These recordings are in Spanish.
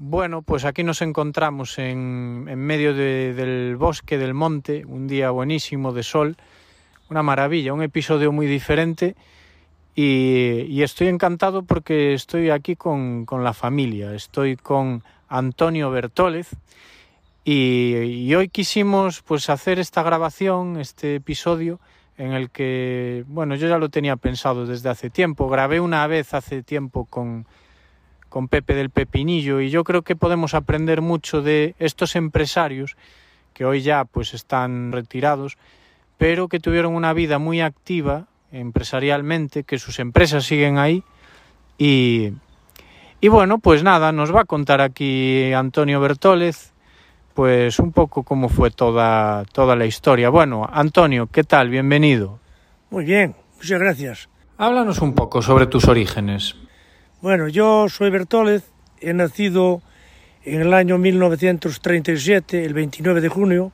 Bueno, pues aquí nos encontramos en, en medio de, del bosque, del monte, un día buenísimo de sol, una maravilla, un episodio muy diferente y, y estoy encantado porque estoy aquí con, con, la familia, estoy con Antonio Bertólez y, y hoy quisimos pues hacer esta grabación, este episodio en el que, bueno, yo ya lo tenía pensado desde hace tiempo, grabé una vez hace tiempo con con Pepe del Pepinillo y yo creo que podemos aprender mucho de estos empresarios que hoy ya pues están retirados, pero que tuvieron una vida muy activa empresarialmente, que sus empresas siguen ahí y, y bueno, pues nada, nos va a contar aquí Antonio Bertólez pues un poco cómo fue toda, toda la historia. Bueno, Antonio, ¿qué tal? Bienvenido. Muy bien, muchas gracias. Háblanos un poco sobre tus orígenes. Bueno, yo soy Bertólez, he nacido en el año 1937, el 29 de junio,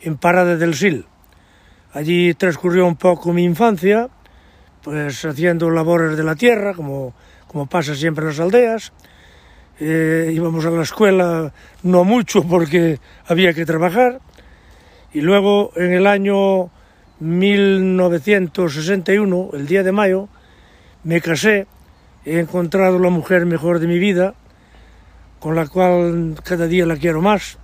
en Parada del Sil. Allí transcurrió un poco mi infancia, pues haciendo labores de la tierra, como, como pasa siempre en las aldeas. Eh, íbamos a la escuela no mucho porque había que trabajar. Y luego en el año 1961, el día de mayo, me casé he encontrado la mujer mejor de mi vida, con la cual cada día la quiero más.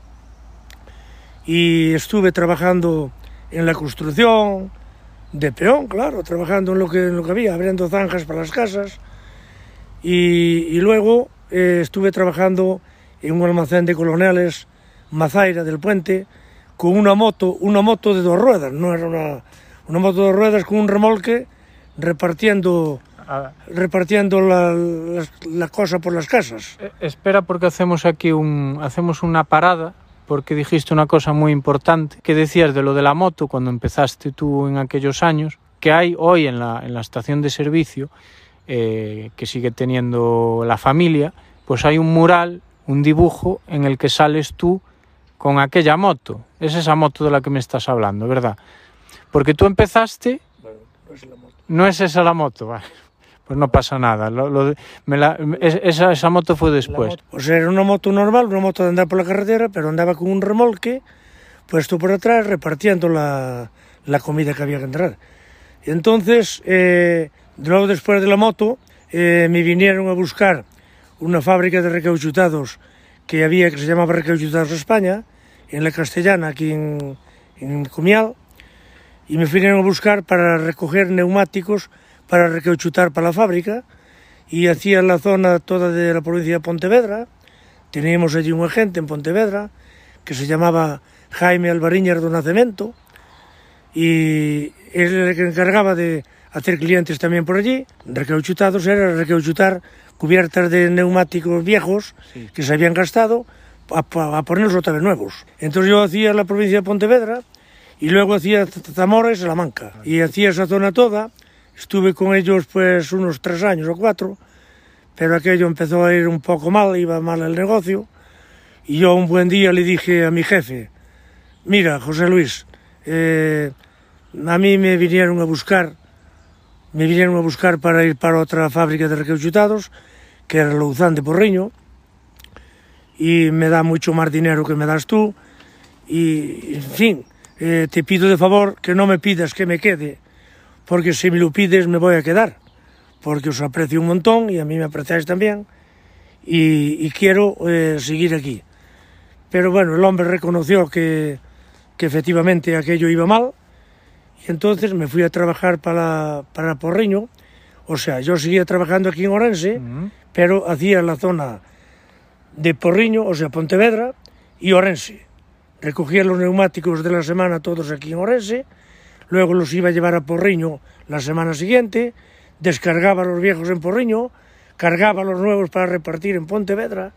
Y estuve trabajando en la construcción, de peón, claro, trabajando en lo que, en lo que había, abriendo zanjas para las casas. Y, y luego eh, estuve trabajando en un almacén de coloniales, Mazaira del Puente, con una moto, una moto de dos ruedas, no era una, una moto de dos ruedas con un remolque repartiendo repartiendo la, la, la, cosa por las casas. Eh, espera porque hacemos aquí un, hacemos una parada porque dijiste una cosa muy importante que decías de lo de la moto cuando empezaste tú en aquellos años que hay hoy en la, en la estación de servicio eh, que sigue teniendo la familia pues hay un mural un dibujo en el que sales tú con aquella moto. Es esa moto de la que me estás hablando verdad porque tú empezaste bueno, no es la moto. No es esa la moto vale pues no pasa nada. Lo, lo, me la, esa, esa, moto fue después. Moto, pues era una moto normal, una moto de andar por la carretera, pero andaba con un remolque puesto por atrás repartiendo la, la comida que había que entrar. Y entonces, eh, luego después de la moto, eh, me vinieron a buscar una fábrica de recauchutados que había, que se llamaba Recauchutados España, en la Castellana, aquí en, en Comial, y me vinieron a buscar para recoger neumáticos para recauchutar para la fábrica y hacía la zona toda de la provincia de Pontevedra. Teníamos allí un agente en Pontevedra que se llamaba Jaime Albariñas do Nacemento y él era el que encargaba de hacer clientes también por allí. Recauchutados era recauchutar cubiertas de neumáticos viejos sí. que se habían gastado a, a ponerlos otra vez nuevos. Entonces yo hacía la provincia de Pontevedra y luego hacía Zamora y Salamanca. Ah. Y hacía esa zona toda Estuve con ellos pues unos tres años o cuatro, pero aquello empezó a ir un poco mal, iba mal el negocio, y yo un buen día le dije a mi jefe, mira, José Luis, eh, a mí me vinieron a buscar, me vinieron a buscar para ir para otra fábrica de recauchutados, que era Louzán de Porriño, y me da mucho más dinero que me das tú, y en fin, eh, te pido de favor que no me pidas que me quede, porque si me lo pides me voy a quedar, porque os aprecio un montón y a mí me apreciáis también y, y quiero eh, seguir aquí. Pero bueno, el hombre reconoció que, que efectivamente aquello iba mal y entonces me fui a trabajar para, para Porriño, o sea, yo seguía trabajando aquí en Orense, uh -huh. pero hacía la zona de Porriño, o sea, Pontevedra y Orense. Recogía los neumáticos de la semana todos aquí en Orense, luego los iba a llevar a Porriño la semana siguiente, descargaba los viejos en Porriño, cargaba los nuevos para repartir en Pontevedra,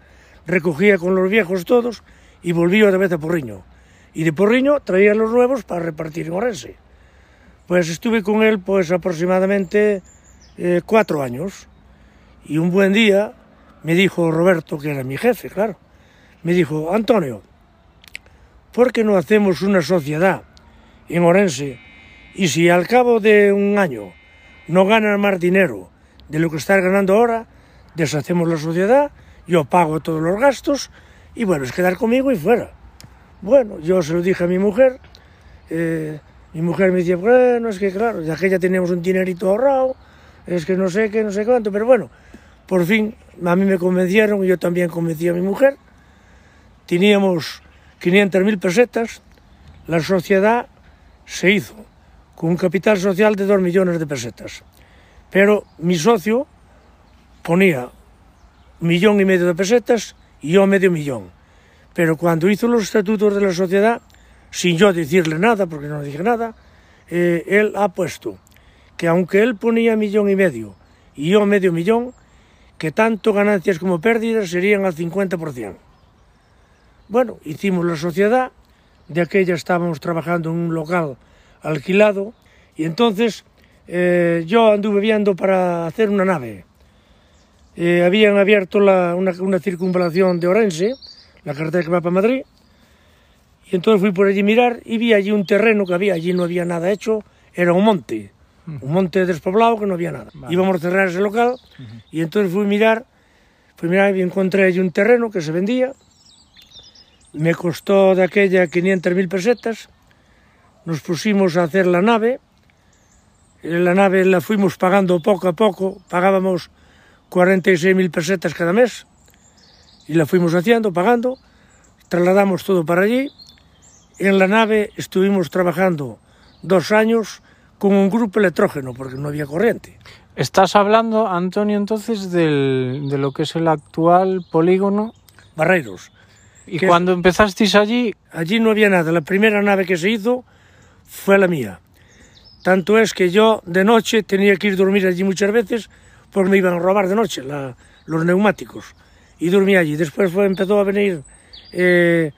recogía con los viejos todos y volvía otra vez a Porriño. Y de Porriño traía los nuevos para repartir en Orense. Pues estuve con él pues aproximadamente eh, cuatro años y un buen día me dijo Roberto, que era mi jefe, claro, me dijo, Antonio, ¿por qué no hacemos una sociedad en Orense y si al cabo de un año no ganas más dinero de lo que estás ganando ahora, deshacemos la sociedad yo pago todos los gastos y bueno, es quedar conmigo y fuera. Bueno, yo se lo dije a mi mujer, eh, mi mujer me decía, bueno, es que claro, ya que ya teníamos un dinerito ahorrado, es que no sé qué, no sé cuánto, pero bueno, por fin a mí me convencieron y yo también convencí a mi mujer. Teníamos 500.000 pesetas, la sociedad se hizo cun capital social de 2 millóns de pesetas. Pero mi socio ponía millón e medio de pesetas e eu medio millón. Pero cando hizo los estatutos de la sociedad, sin yo decirle nada, porque no dije nada, eh, él ha puesto que aunque él ponía millón y medio y yo medio millón, que tanto ganancias como pérdidas serían al 50%. Bueno, hicimos la sociedad, de aquella estábamos trabajando en un local alquilado y entonces eh, yo anduve viendo para hacer una nave. Eh, habían abierto la, una, una, circunvalación de Orense, la carretera que va para Madrid, y entonces fui por allí a mirar y vi allí un terreno que había, allí no había nada hecho, era un monte, un monte despoblado que no había nada. Vale. Íbamos a cerrar ese local uh -huh. y entonces fui a mirar, fui a mirar y encontré allí un terreno que se vendía, me costó de aquella 500.000 pesetas, nos pusimos a hacer la nave, la nave la fuimos pagando poco a poco, pagábamos 46.000 pesetas cada mes y la fuimos haciendo, pagando, trasladamos todo para allí. En la nave estuvimos trabajando dos años con un grupo electrógeno porque no había corriente. Estás hablando, Antonio, entonces del, de lo que es el actual polígono Barreiros. ¿Y cuando es, empezasteis allí? Allí no había nada. La primera nave que se hizo fue la mía. Tanto es que yo de noche tenía que ir a dormir allí muchas veces porque me iban a robar de noche la, los neumáticos. Y dormía allí. Después fue, empezó a venir eh,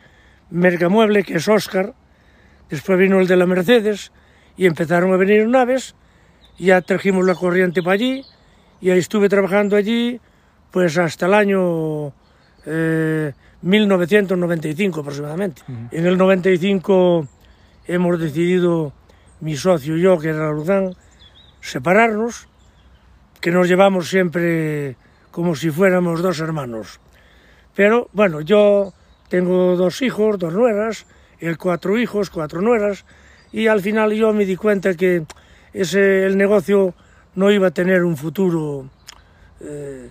Mercamueble, que es Oscar. Después vino el de la Mercedes y empezaron a venir naves. Y ya trajimos la corriente para allí y ahí estuve trabajando allí pues hasta el año eh, 1995 aproximadamente. Uh -huh. En el 95 hemos decidido mi socio y yo, que era Luzán, separarnos, que nos llevamos siempre como si fuéramos dos hermanos. Pero bueno, yo tengo dos hijos, dos nueras, él cuatro hijos, cuatro nueras, y al final yo me di cuenta que ese, el negocio no iba a tener un futuro eh,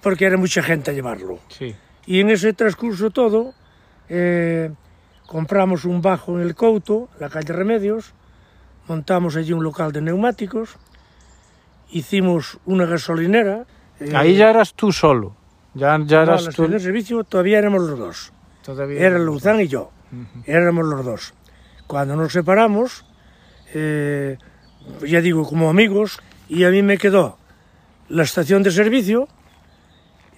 porque era mucha gente a llevarlo. Sí. Y en ese transcurso todo, eh, compramos un bajo en el Couto, la calle Remedios, montamos allí un local de neumáticos, hicimos una gasolinera. Eh, Ahí ya eras tú solo. Ya, ya eras no, tú. En el servicio todavía éramos los dos. Todavía Era Luzán y yo. Uh -huh. Éramos los dos. Cuando nos separamos, eh, ya digo, como amigos, y a mí me quedó la estación de servicio,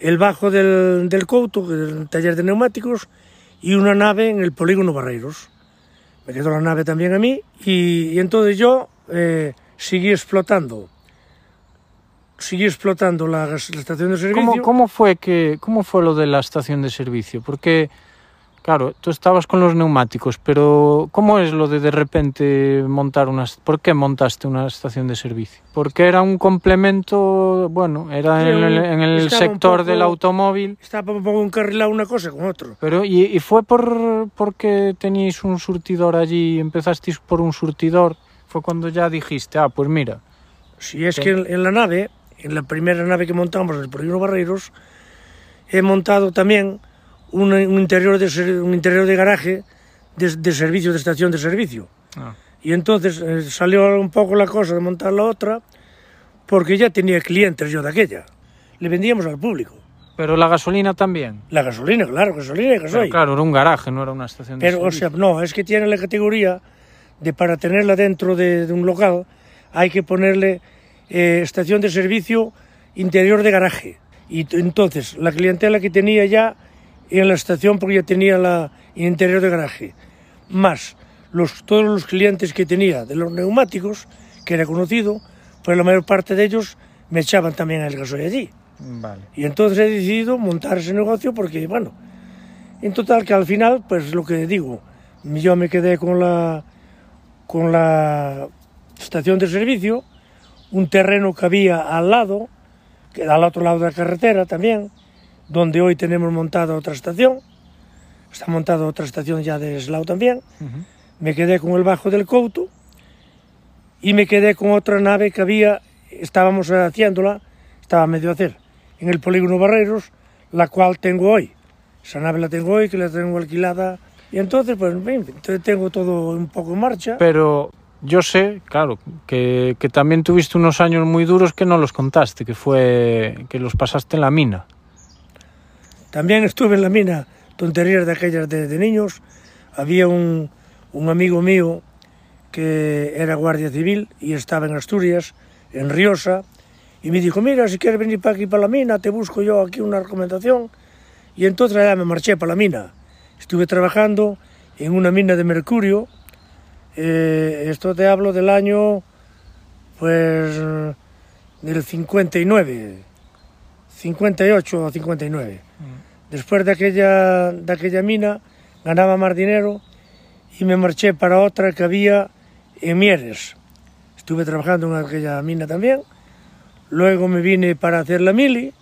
el bajo del, del Couto, el taller de neumáticos, y una nave en el polígono Barreiros. Me quedó la nave también a mí y, y entonces yo eh, seguí explotando. Seguí explotando la, la estación de servicio. ¿Cómo, ¿Cómo, fue que, ¿Cómo fue lo de la estación de servicio? Porque, claro, tú estabas con los neumáticos, pero ¿cómo es lo de de repente montar una... ¿Por qué montaste una estación de servicio? Porque era un complemento, bueno, era sí, en el, en el sector poco, del automóvil. Estaba un poco encarrilado una cosa con otro. Pero, ¿y, y fue por porque teníais un surtidor allí, empezasteis por un surtidor? Fue cuando ya dijiste, ah, pues mira. Si es que en, en la nave, en la primera nave que montamos, el Polígono Barreiros, he montado también un, un, interior, de, un interior de garaje de, de servicio, de estación de servicio. Ah. Y entonces eh, salió un poco la cosa de montar la otra, porque ya tenía clientes yo de aquella. Le vendíamos al público. Pero la gasolina también. La gasolina, claro, gasolina y gasoil. Pero claro, era un garaje, no era una estación de Pero, servicio. o sea, no, es que tiene la categoría de para tenerla dentro de, de un local hay que ponerle eh, estación de servicio interior de garaje. Y entonces la clientela que tenía ya en la estación porque ya tenía la interior de garaje, más los, todos los clientes que tenía de los neumáticos, que era conocido, pues la mayor parte de ellos me echaban también el gasoil allí. Vale. Y entonces he decidido montar ese negocio porque, bueno, en total que al final, pues lo que digo, yo me quedé con la, con la estación de servicio, un terreno que había al lado, que al otro lado de la carretera también, donde hoy tenemos montada otra estación. Está montada otra estación ya de Eslao también. Uh -huh. Me quedé con el bajo del Couto y me quedé con otra nave que había, estábamos haciéndola, estaba medio a hacer, en el polígono Barreros, la cual tengo hoy. Esa nave la tengo hoy, que la tengo alquilada. Y entonces, pues, tengo todo un poco en marcha. Pero yo sé, claro, que, que, también tuviste unos años muy duros que no los contaste, que fue que los pasaste en la mina. También estuve en la mina, tonterías de aquellas de, niños. Había un, un amigo mío que era guardia civil y estaba en Asturias, en Riosa, y me dijo, mira, si quieres venir para aquí, para la mina, te busco yo aquí una recomendación. Y entonces ya me marché para la mina. Estuve trabajando en una mina de mercurio, eh, esto te hablo del año, pues, del 59, 58 o 59. Mm. Después de aquella, de aquella mina ganaba más dinero y me marché para otra que había en Mieres. Estuve trabajando en aquella mina también. Luego me vine para hacer la mili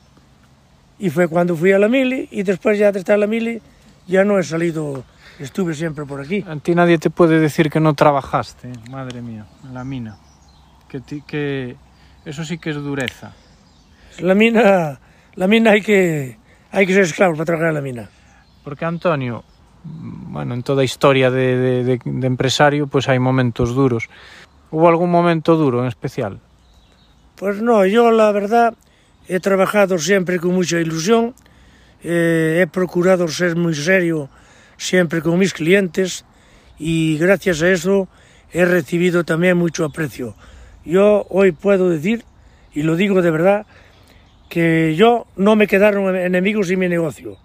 y fue cuando fui a la mili y después ya de estar en la mili ya no he salido, estuve siempre por aquí. A ti nadie te puede decir que no trabajaste, madre mía, en la mina. Que, ti, que eso sí que es dureza. La mina, la mina hai que hai que ser esclavos para traballar na mina. Porque Antonio, bueno, en toda a historia de, de, de, de empresario, pois pues hai momentos duros. Hubo algún momento duro en especial? Pois pues no, yo la verdad he trabajado sempre con mucha ilusión, eh, he procurado ser moi serio sempre con mis clientes y gracias a eso he recibido también mucho aprecio. Yo hoy puedo decir, y lo digo de verdad, que yo no me quedaron enemigos en mi negocio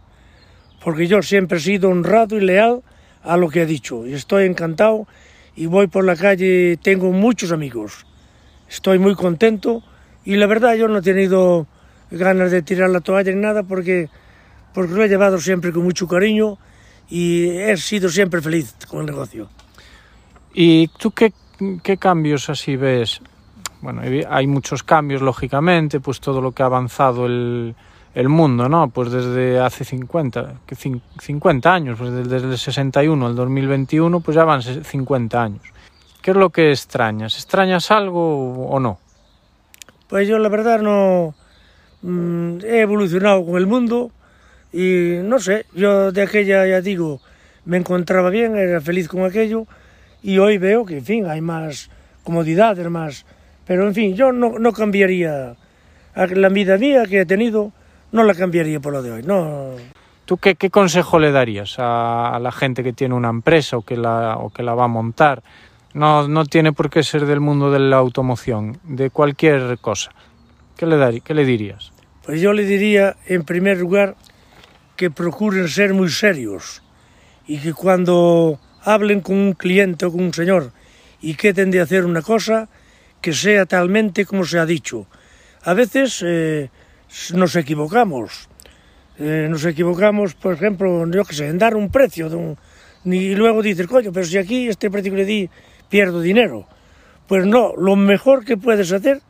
porque yo siempre he sido honrado y leal a lo que he dicho. Y estoy encantado y voy por la calle, tengo muchos amigos. Estoy muy contento y la verdad yo no he tenido ganas de tirar la toalla en nada porque, porque lo he llevado siempre con mucho cariño y he sido siempre feliz con el negocio. ¿Y tú qué, qué cambios así ves? Bueno, hay muchos cambios, lógicamente, pues todo lo que ha avanzado el, el mundo, ¿no? Pues desde hace 50, 50 años, pues desde el 61 al 2021, pues ya van 50 años. ¿Qué es lo que extrañas? ¿Extrañas algo o no? Pues yo la verdad no mmm, he evolucionado con el mundo y no sé, yo de aquella ya digo, me encontraba bien, era feliz con aquello y hoy veo que en fin hay más comodidades, más, pero en fin, yo no, no cambiaría la vida mía que he tenido no la cambiaría por lo de hoy. No. ¿Tú qué, qué consejo le darías a, a, la gente que tiene una empresa o que la, o que la va a montar? No, no tiene por qué ser del mundo de la automoción, de cualquier cosa. ¿Qué le, darí, qué le dirías? Pues yo le diría, en primer lugar, que procuren ser muy serios y que cuando hablen con un cliente o con un señor y queden de hacer una cosa, que sea talmente como se ha dicho. A veces eh, nos equivocamos. Eh, nos equivocamos, por ejemplo, yo que sé, en dar un precio de un, y luego dices, coño, pero si aquí este precio que le di pierdo dinero. Pues no, lo mejor que puedes hacer,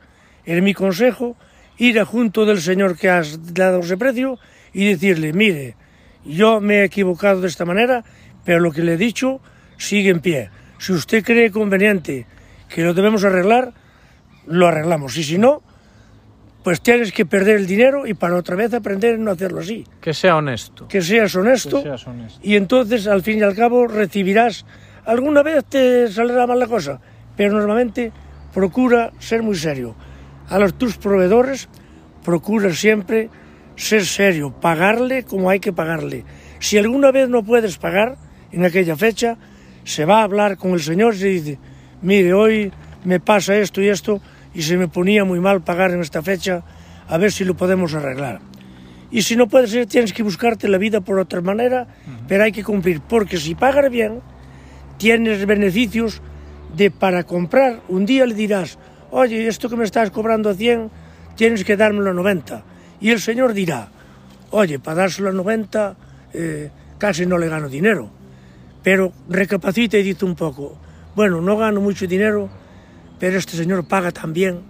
en mi consejo, ir a junto del señor que has dado ese precio y decirle, mire, yo me he equivocado de esta manera, pero lo que le he dicho sigue en pie. Si usted cree conveniente que lo debemos arreglar, lo arreglamos. Y si no, pues tienes que perder el dinero y para otra vez aprender a no hacerlo así. Que sea honesto. Que seas honesto. Que seas honesto. Y entonces, al fin y al cabo, recibirás. Alguna vez te saldrá mal la cosa, pero normalmente procura ser muy serio. A los tus proveedores, procura siempre ser serio, pagarle como hay que pagarle. Si alguna vez no puedes pagar en aquella fecha, se va a hablar con el señor y se dice, mire, hoy me pasa esto y esto, y se me ponía muy mal pagar en esta fecha, a ver si lo podemos arreglar. Y si no puede ser, tienes que buscarte la vida por otra manera, uh -huh. pero hay que cumplir, porque si pagas bien, tienes beneficios de para comprar. Un día le dirás, oye, esto que me estás cobrando a 100, tienes que dármelo a 90. Y el señor dirá, oye, para dárselo a 90, eh, casi no le gano dinero. Pero recapacita y dice un poco, bueno, no gano mucho dinero, pero este señor paga -huh.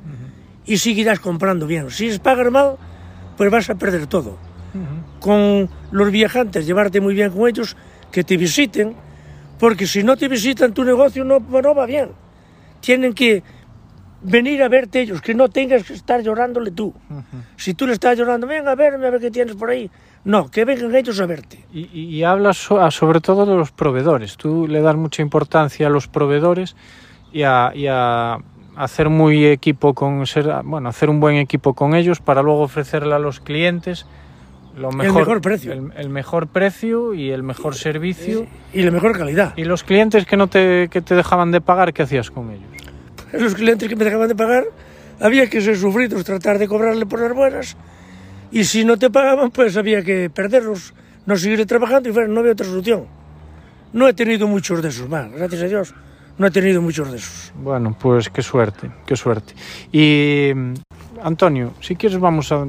y seguirás comprando bien. Si es pagar mal, pues vas a perder todo. Con los viajantes, llevarte muy bien con ellos, que te visiten, porque si no te visitan tu negocio no, no va bien. Tienen que venir a verte ellos, que no tengas que estar llorándole tú. Si tú le estás llorando, venga a verme, a ver qué tienes por ahí. No, que vengan ellos a verte. Y, y- hablas so- a- sobre todo de los proveedores. Tú le das mucha importancia a los proveedores y a, y a hacer muy equipo con ser, bueno, hacer un buen equipo con ellos para luego ofrecerle a los clientes lo mejor, mejor precio. el, el mejor precio y el mejor servicio. Y la mejor calidad. Y los clientes que no te, que te dejaban de pagar, ¿qué hacías con ellos? Los clientes que me dejaban de pagar, había que ser sufridos, tratar de cobrarle por las buenas. Y si no te pagaban, pues había que perderlos, no seguir trabajando y fuera, no había otra solución. No he tenido muchos de esos, más, gracias a Dios, no he tenido muchos de esos. Bueno, pues qué suerte, qué suerte. Y Antonio, si quieres vamos a...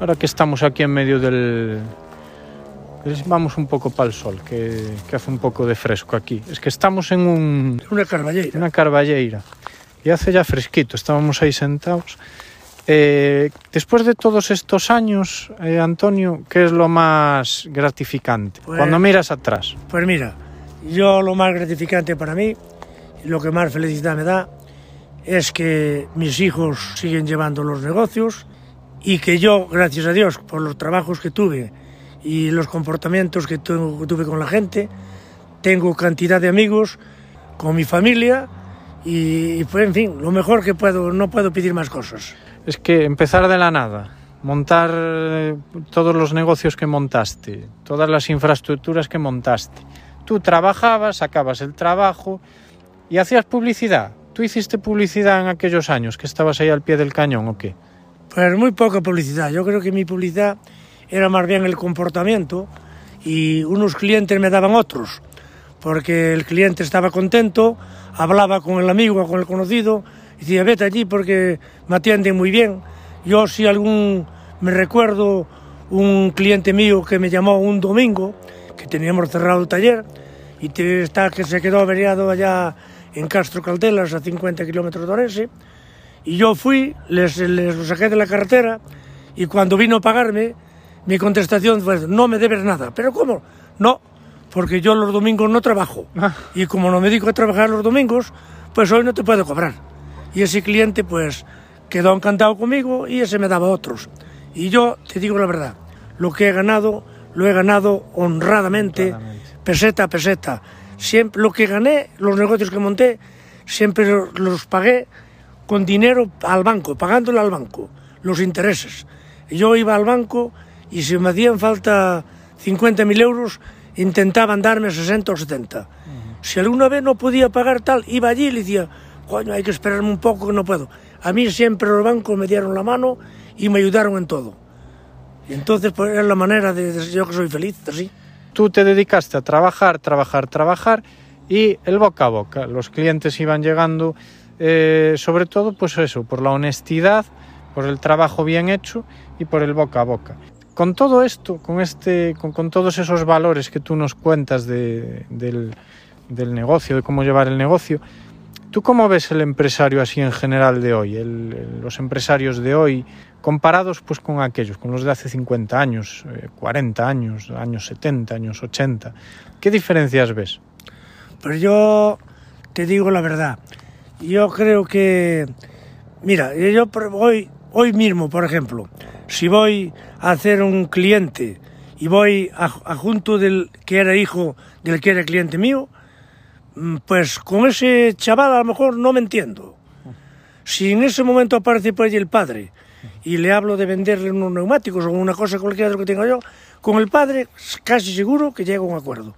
Ahora que estamos aquí en medio del... Vamos un poco para el sol, que, que hace un poco de fresco aquí. Es que estamos en un, Una carballeira. una carballeira y hace ya fresquito, estábamos ahí sentados. Eh, después de todos estos años, eh, Antonio, ¿qué es lo más gratificante? Pues- Cuando miras atrás. Pues mira, yo lo más gratificante para mí, lo que más felicidad me da, es que mis hijos siguen llevando los negocios y que yo, gracias a Dios, por los trabajos que tuve y los comportamientos que tu- que tuve con la gente, tengo cantidad de amigos con mi familia y, y, pues en fin, lo mejor que puedo, no puedo pedir más cosas. Es que empezar de la nada, montar eh, todos los negocios que montaste, todas las infraestructuras que montaste. Tú trabajabas, sacabas el trabajo y hacías publicidad. ¿Tú hiciste publicidad en aquellos años que estabas ahí al pie del cañón o qué? Pues muy poca publicidad. Yo creo que mi publicidad era más bien el comportamiento y unos clientes me daban otros, porque el cliente estaba contento, hablaba con el amigo con el conocido, y decía, vete allí porque me atienden muy bien. Yo si algún, me recuerdo un cliente mío que me llamó un domingo, que teníamos cerrado el taller, y está que se quedó averiado allá en Castro Caldelas, a 50 kilómetros de Orense, y yo fui, les, les lo saqué de la carretera y cuando vino a pagarme, mi contestación fue, no me debes nada. ¿Pero cómo? No, porque yo los domingos no trabajo. Y como no me dedico a trabajar los domingos, pues hoy no te puedo cobrar. Y ese cliente pues quedó encantado conmigo y ese me daba otros. Y yo te digo la verdad, lo que he ganado, lo he ganado honradamente, Honradamente. peseta a peseta. Siempre, lo que gané, los negocios que monté, siempre lo- los pagué con dinero al banco, pagándole al banco los intereses. Yo iba al banco y si me hacían falta 50.000 euros, intentaban darme 60 o 70. Si alguna vez no podía pagar tal, iba allí y le decía, coño, hay que esperarme un poco que no puedo. A mí siempre los bancos me dieron la mano y me ayudaron en todo. Y entonces pues es la manera de, de yo que soy feliz, así. Tú te dedicaste a trabajar, trabajar, trabajar y el boca a boca. Los clientes iban llegando, eh, sobre todo, pues eso, por la honestidad, por el trabajo bien hecho y por el boca a boca. Con todo esto, con, este, con, todos esos valores que tú nos cuentas de- del negocio, de cómo llevar el negocio, ¿tú cómo ves el empresario así en general de hoy? Los empresarios de hoy, comparados pues con aquellos, con los de hace 50 años, eh, 40 años, años 70, años 80. ¿Qué diferencias ves? Pero yo te digo la verdad. Yo creo que, mira, yo hoy, hoy mismo, por ejemplo, si voy a hacer un cliente y voy a, a junto del que era hijo del que era cliente mío, pues con ese chaval a lo mejor no me entiendo. Si en ese momento aparece por allí el padre y le hablo de venderle unos neumáticos o una cosa cualquiera que tengo yo, con el padre casi seguro que llego a un acuerdo.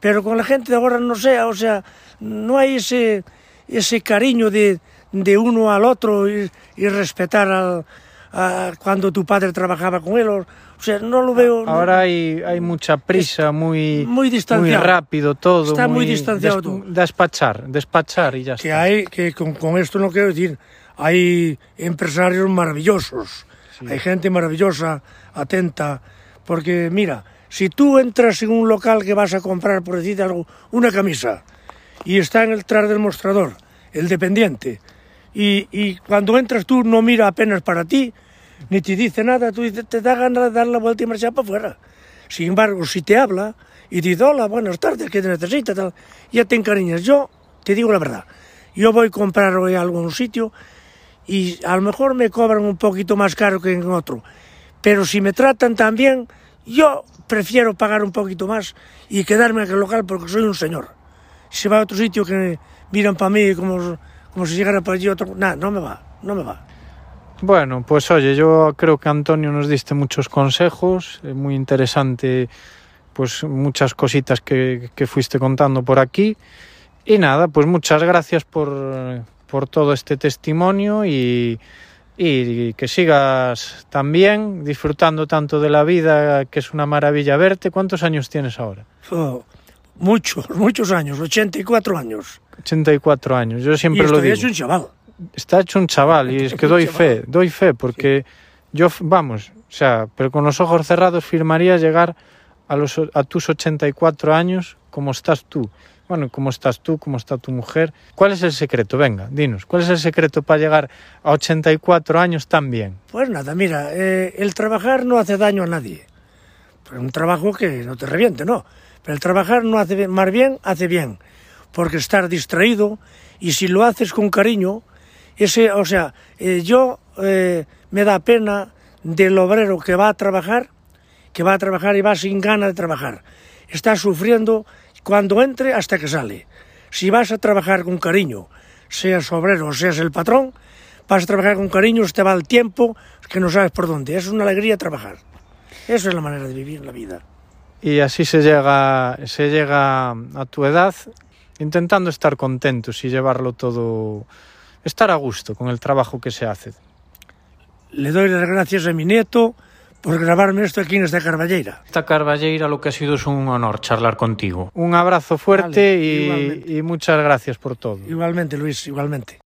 Pero con la gente de ahora no sé, o sea, no hay ese, ese cariño de, de uno al otro y, y respetar al, a cuando tu padre trabajaba con él. O, o sea, no lo veo. Ahora hay, hay mucha prisa, muy, muy distanciado. muy rápido todo. Está muy distanciado des- todo. Despachar, despachar y ya que está. hay, que con, con esto no quiero decir, hay empresarios maravillosos, hay gente maravillosa, atenta, porque mira, si tú entras en un local que vas a comprar, por decir algo, una camisa, y está en el tras del mostrador, el dependiente, y, cuando entras tú no mira apenas para ti, ni te dice nada, tú te da ganas de dar la vuelta y marchar para afuera. Sin embargo, si te habla y dice, hola, buenas tardes, ¿qué te necesitas? Tal, ya te encariñas. Yo te digo la verdad, yo voy a comprar hoy algo en un sitio y a lo mejor me cobran un poquito más caro que en otro, pero si me tratan tan bien, yo prefiero pagar un poquito más y quedarme en el local porque soy un señor. Si va a otro sitio que miran para mí como, como si llegara para allí otro, nada, no me va, no me va. Bueno, pues oye, yo creo que Antonio nos diste muchos consejos, eh, muy interesante, pues muchas cositas que, que fuiste contando por aquí. Y nada, pues muchas gracias por, por todo este testimonio y, y que sigas también disfrutando tanto de la vida, que es una maravilla verte. ¿Cuántos años tienes ahora? Oh, muchos, muchos años, 84 años. 84 años, yo siempre y lo digo. es un chaval. Está hecho un chaval y es que doy fe, doy fe, porque yo, vamos, o sea, pero con los ojos cerrados firmaría llegar a, los, a tus 84 años como estás tú. Bueno, ¿cómo estás tú? ¿Cómo está tu mujer? ¿Cuál es el secreto? Venga, dinos, ¿cuál es el secreto para llegar a 84 años tan bien? Pues nada, mira, eh, el trabajar no hace daño a nadie. Pero un trabajo que no te reviente, no. Pero el trabajar no hace más bien, hace bien. Porque estar distraído y si lo haces con cariño, ese, o sea, eh, yo eh, me da pena del obrero que va a trabajar, que va a trabajar y va sin ganas de trabajar. Está sufriendo cuando entre hasta que sale. Si vas a trabajar con cariño, seas obrero seas el patrón, vas a trabajar con cariño, te va el tiempo que no sabes por dónde. Es una alegría trabajar. Esa es la manera de vivir la vida. Y así se llega, se llega a tu edad intentando estar contentos y llevarlo todo, estar a gusto con el trabajo que se hace. Le doy las gracias a mi nieto por grabarme esto aquí en esta Carballeira. Esta Carballeira lo que ha sido es un honor charlar contigo. Un abrazo fuerte vale, y, y muchas gracias por todo. Igualmente, Luis, igualmente.